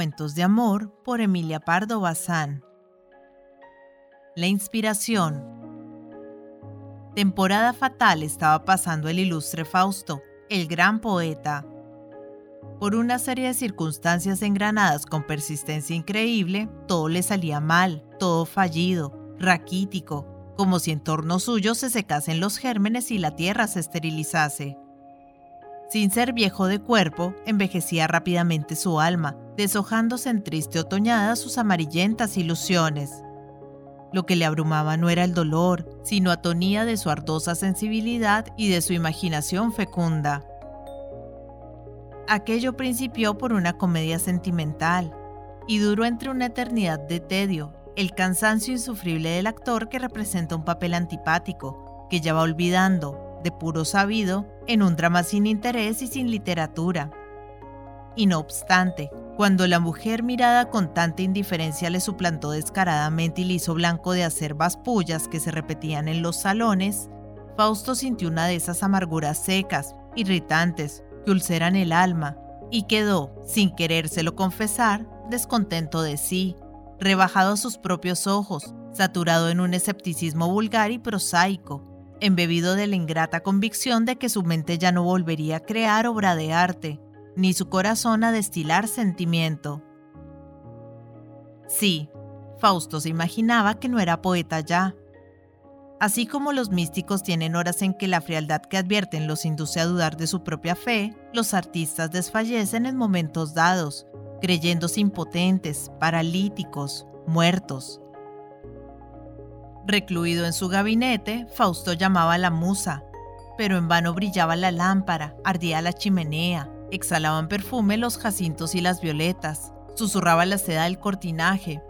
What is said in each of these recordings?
Cuentos de amor por Emilia Pardo Bazán. La inspiración. Temporada fatal estaba pasando el ilustre Fausto, el gran poeta. Por una serie de circunstancias engranadas con persistencia increíble, todo le salía mal, todo fallido, raquítico, como si en torno suyo se secasen los gérmenes y la tierra se esterilizase. Sin ser viejo de cuerpo, envejecía rápidamente su alma, deshojándose en triste otoñada sus amarillentas ilusiones. Lo que le abrumaba no era el dolor, sino atonía de su ardosa sensibilidad y de su imaginación fecunda. Aquello principió por una comedia sentimental y duró entre una eternidad de tedio, el cansancio insufrible del actor que representa un papel antipático, que ya va olvidando, de puro sabido, en un drama sin interés y sin literatura. Y no obstante, cuando la mujer mirada con tanta indiferencia le suplantó descaradamente y le hizo blanco de hacer pullas que se repetían en los salones, Fausto sintió una de esas amarguras secas, irritantes, que ulceran el alma, y quedó, sin querérselo confesar, descontento de sí, rebajado a sus propios ojos, saturado en un escepticismo vulgar y prosaico, embebido de la ingrata convicción de que su mente ya no volvería a crear obra de arte, ni su corazón a destilar sentimiento. Sí, Fausto se imaginaba que no era poeta ya. Así como los místicos tienen horas en que la frialdad que advierten los induce a dudar de su propia fe, los artistas desfallecen en momentos dados, creyéndose impotentes, paralíticos, muertos. Recluido en su gabinete, Fausto llamaba a la musa, pero en vano brillaba la lámpara, ardía la chimenea, exhalaban perfume los jacintos y las violetas, susurraba la seda del cortinaje.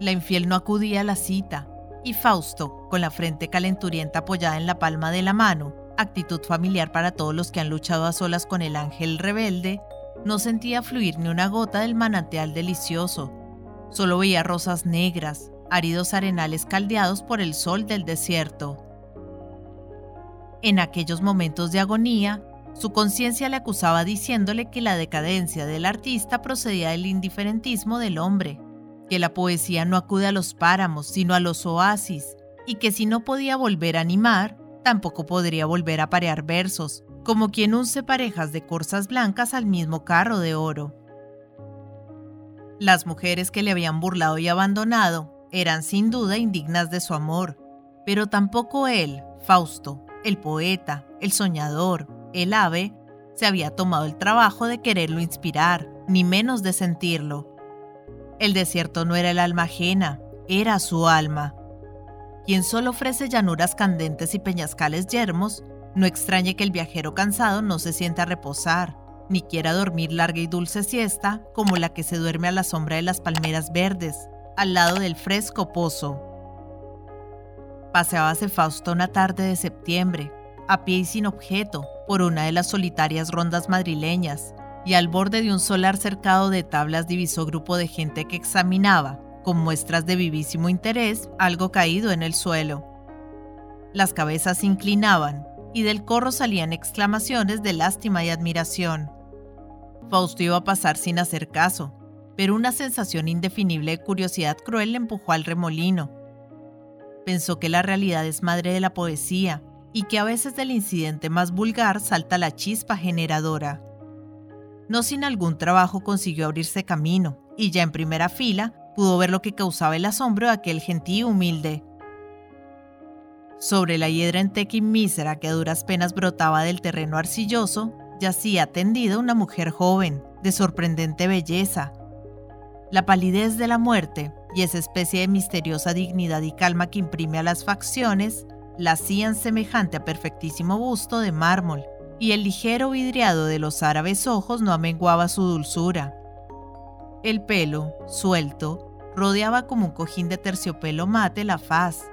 La infiel no acudía a la cita, y Fausto, con la frente calenturienta apoyada en la palma de la mano, actitud familiar para todos los que han luchado a solas con el ángel rebelde, no sentía fluir ni una gota del manantial delicioso. Solo veía rosas negras, áridos arenales caldeados por el sol del desierto. En aquellos momentos de agonía, su conciencia le acusaba diciéndole que la decadencia del artista procedía del indiferentismo del hombre, que la poesía no acude a los páramos, sino a los oasis, y que si no podía volver a animar, tampoco podría volver a parear versos, como quien unce parejas de corzas blancas al mismo carro de oro. Las mujeres que le habían burlado y abandonado eran sin duda indignas de su amor, pero tampoco él, Fausto, el poeta, el soñador, el ave, se había tomado el trabajo de quererlo inspirar, ni menos de sentirlo. El desierto no era el alma ajena, era su alma. Quien solo ofrece llanuras candentes y peñascales yermos, no extrañe que el viajero cansado no se sienta a reposar, ni quiera dormir larga y dulce siesta como la que se duerme a la sombra de las palmeras verdes, al lado del fresco pozo. Paseábase Fausto una tarde de septiembre, a pie y sin objeto, por una de las solitarias rondas madrileñas, y al borde de un solar cercado de tablas divisó grupo de gente que examinaba, con muestras de vivísimo interés, algo caído en el suelo. Las cabezas se inclinaban, y del corro salían exclamaciones de lástima y admiración. Fausto iba a pasar sin hacer caso, pero una sensación indefinible de curiosidad cruel le empujó al remolino. Pensó que la realidad es madre de la poesía y que a veces del incidente más vulgar salta la chispa generadora. No sin algún trabajo consiguió abrirse camino y ya en primera fila pudo ver lo que causaba el asombro de aquel gentío humilde. Sobre la hiedra enteca y mísera que a duras penas brotaba del terreno arcilloso, yacía tendida una mujer joven, de sorprendente belleza, la palidez de la muerte y esa especie de misteriosa dignidad y calma que imprime a las facciones la hacían semejante a perfectísimo busto de mármol, y el ligero vidriado de los árabes ojos no amenguaba su dulzura. El pelo, suelto, rodeaba como un cojín de terciopelo mate la faz,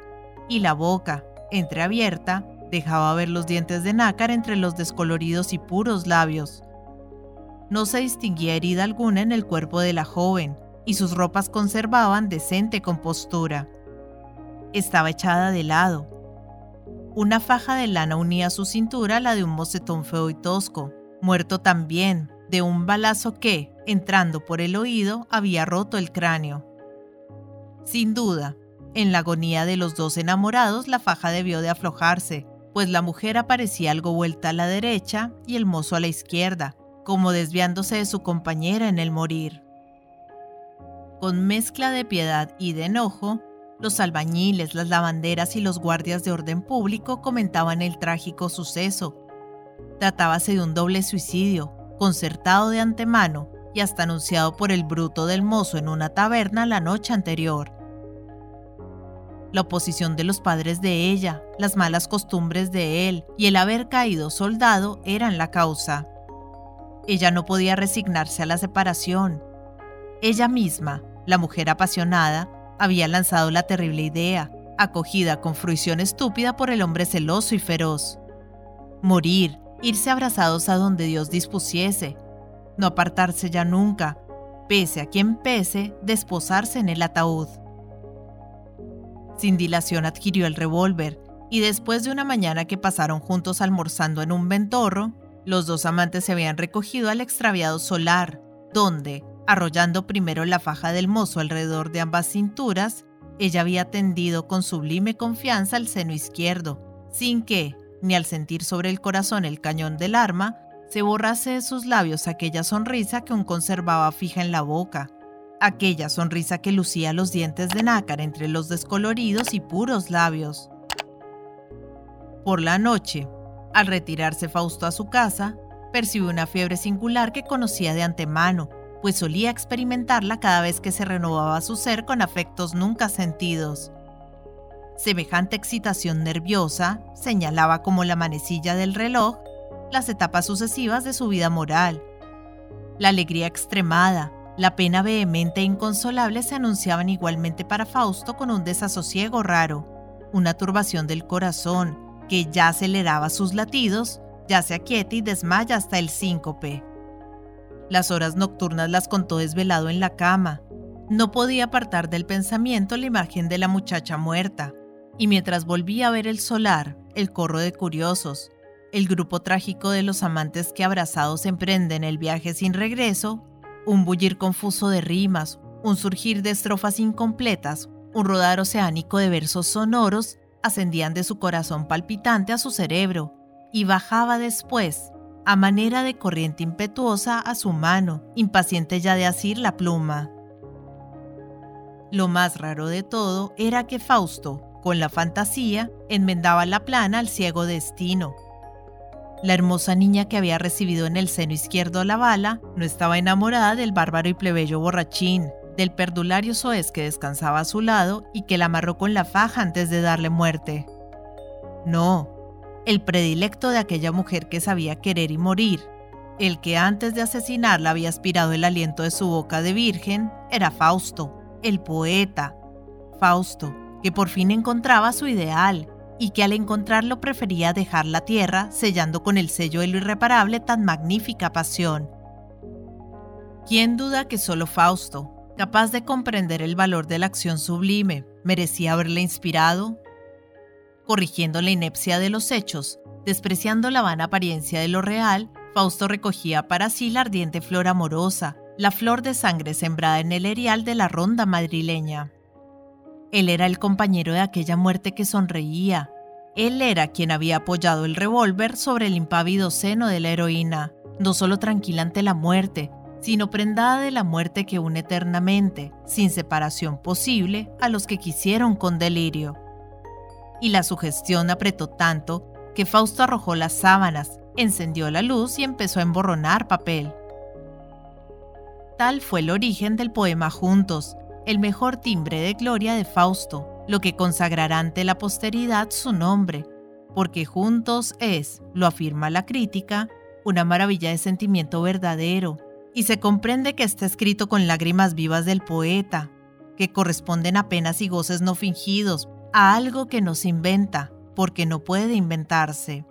y la boca, entreabierta, dejaba ver los dientes de nácar entre los descoloridos y puros labios. No se distinguía herida alguna en el cuerpo de la joven, y sus ropas conservaban decente compostura. Estaba echada de lado. Una faja de lana unía su cintura a la de un mocetón feo y tosco, muerto también de un balazo que, entrando por el oído, había roto el cráneo. Sin duda, en la agonía de los dos enamorados la faja debió de aflojarse, pues la mujer aparecía algo vuelta a la derecha y el mozo a la izquierda, como desviándose de su compañera en el morir. Con mezcla de piedad y de enojo, los albañiles, las lavanderas y los guardias de orden público comentaban el trágico suceso. Tratábase de un doble suicidio, concertado de antemano y hasta anunciado por el bruto del mozo en una taberna la noche anterior. La oposición de los padres de ella, las malas costumbres de él y el haber caído soldado eran la causa. Ella no podía resignarse a la separación. Ella misma, la mujer apasionada, había lanzado la terrible idea, acogida con fruición estúpida por el hombre celoso y feroz. Morir, irse abrazados a donde Dios dispusiese, no apartarse ya nunca, pese a quien pese, desposarse en el ataúd. Sin dilación adquirió el revólver y después de una mañana que pasaron juntos almorzando en un ventorro, los dos amantes se habían recogido al extraviado solar, donde, arrollando primero la faja del mozo alrededor de ambas cinturas, ella había tendido con sublime confianza el seno izquierdo, sin que, ni al sentir sobre el corazón el cañón del arma, se borrase de sus labios aquella sonrisa que aún conservaba fija en la boca, aquella sonrisa que lucía los dientes de nácar entre los descoloridos y puros labios. Por la noche, al retirarse Fausto a su casa, percibió una fiebre singular que conocía de antemano, pues solía experimentarla cada vez que se renovaba su ser con afectos nunca sentidos. Semejante excitación nerviosa señalaba como la manecilla del reloj las etapas sucesivas de su vida moral. La alegría extremada, la pena vehemente e inconsolable se anunciaban igualmente para Fausto con un desasosiego raro, una turbación del corazón que ya aceleraba sus latidos, ya se aquieta y desmaya hasta el síncope. Las horas nocturnas las contó desvelado en la cama. No podía apartar del pensamiento la imagen de la muchacha muerta, y mientras volvía a ver el solar, el corro de curiosos, el grupo trágico de los amantes que abrazados emprenden el viaje sin regreso, un bullir confuso de rimas, un surgir de estrofas incompletas, un rodar oceánico de versos sonoros ascendían de su corazón palpitante a su cerebro y bajaba después, a manera de corriente impetuosa, a su mano, impaciente ya de asir la pluma. Lo más raro de todo era que Fausto, con la fantasía, enmendaba la plana al ciego destino. La hermosa niña que había recibido en el seno izquierdo la bala no estaba enamorada del bárbaro y plebeyo borrachín, del perdulario soez que descansaba a su lado y que la amarró con la faja antes de darle muerte. No, el predilecto de aquella mujer que sabía querer y morir, el que antes de asesinarla había aspirado el aliento de su boca de virgen, era Fausto, el poeta. Fausto, que por fin encontraba su ideal y que al encontrarlo prefería dejar la tierra sellando con el sello de lo irreparable tan magnífica pasión. ¿Quién duda que solo Fausto, capaz de comprender el valor de la acción sublime, merecía haberle inspirado? Corrigiendo la inepcia de los hechos, despreciando la vana apariencia de lo real, Fausto recogía para sí la ardiente flor amorosa, la flor de sangre sembrada en el erial de la ronda madrileña. Él era el compañero de aquella muerte que sonreía. Él era quien había apoyado el revólver sobre el impávido seno de la heroína, no solo tranquila ante la muerte, sino prendada de la muerte que une eternamente, sin separación posible, a los que quisieron con delirio. Y la sugestión apretó tanto que Fausto arrojó las sábanas, encendió la luz y empezó a emborronar papel. Tal fue el origen del poema Juntos, el mejor timbre de gloria de Fausto, lo que consagrará ante la posteridad su nombre, porque juntos es, lo afirma la crítica, una maravilla de sentimiento verdadero, y se comprende que está escrito con lágrimas vivas del poeta, que corresponden a penas y goces no fingidos, a algo que no se inventa, porque no puede inventarse.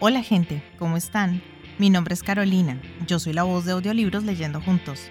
Hola gente, ¿cómo están? Mi nombre es Carolina, yo soy la voz de audiolibros leyendo juntos.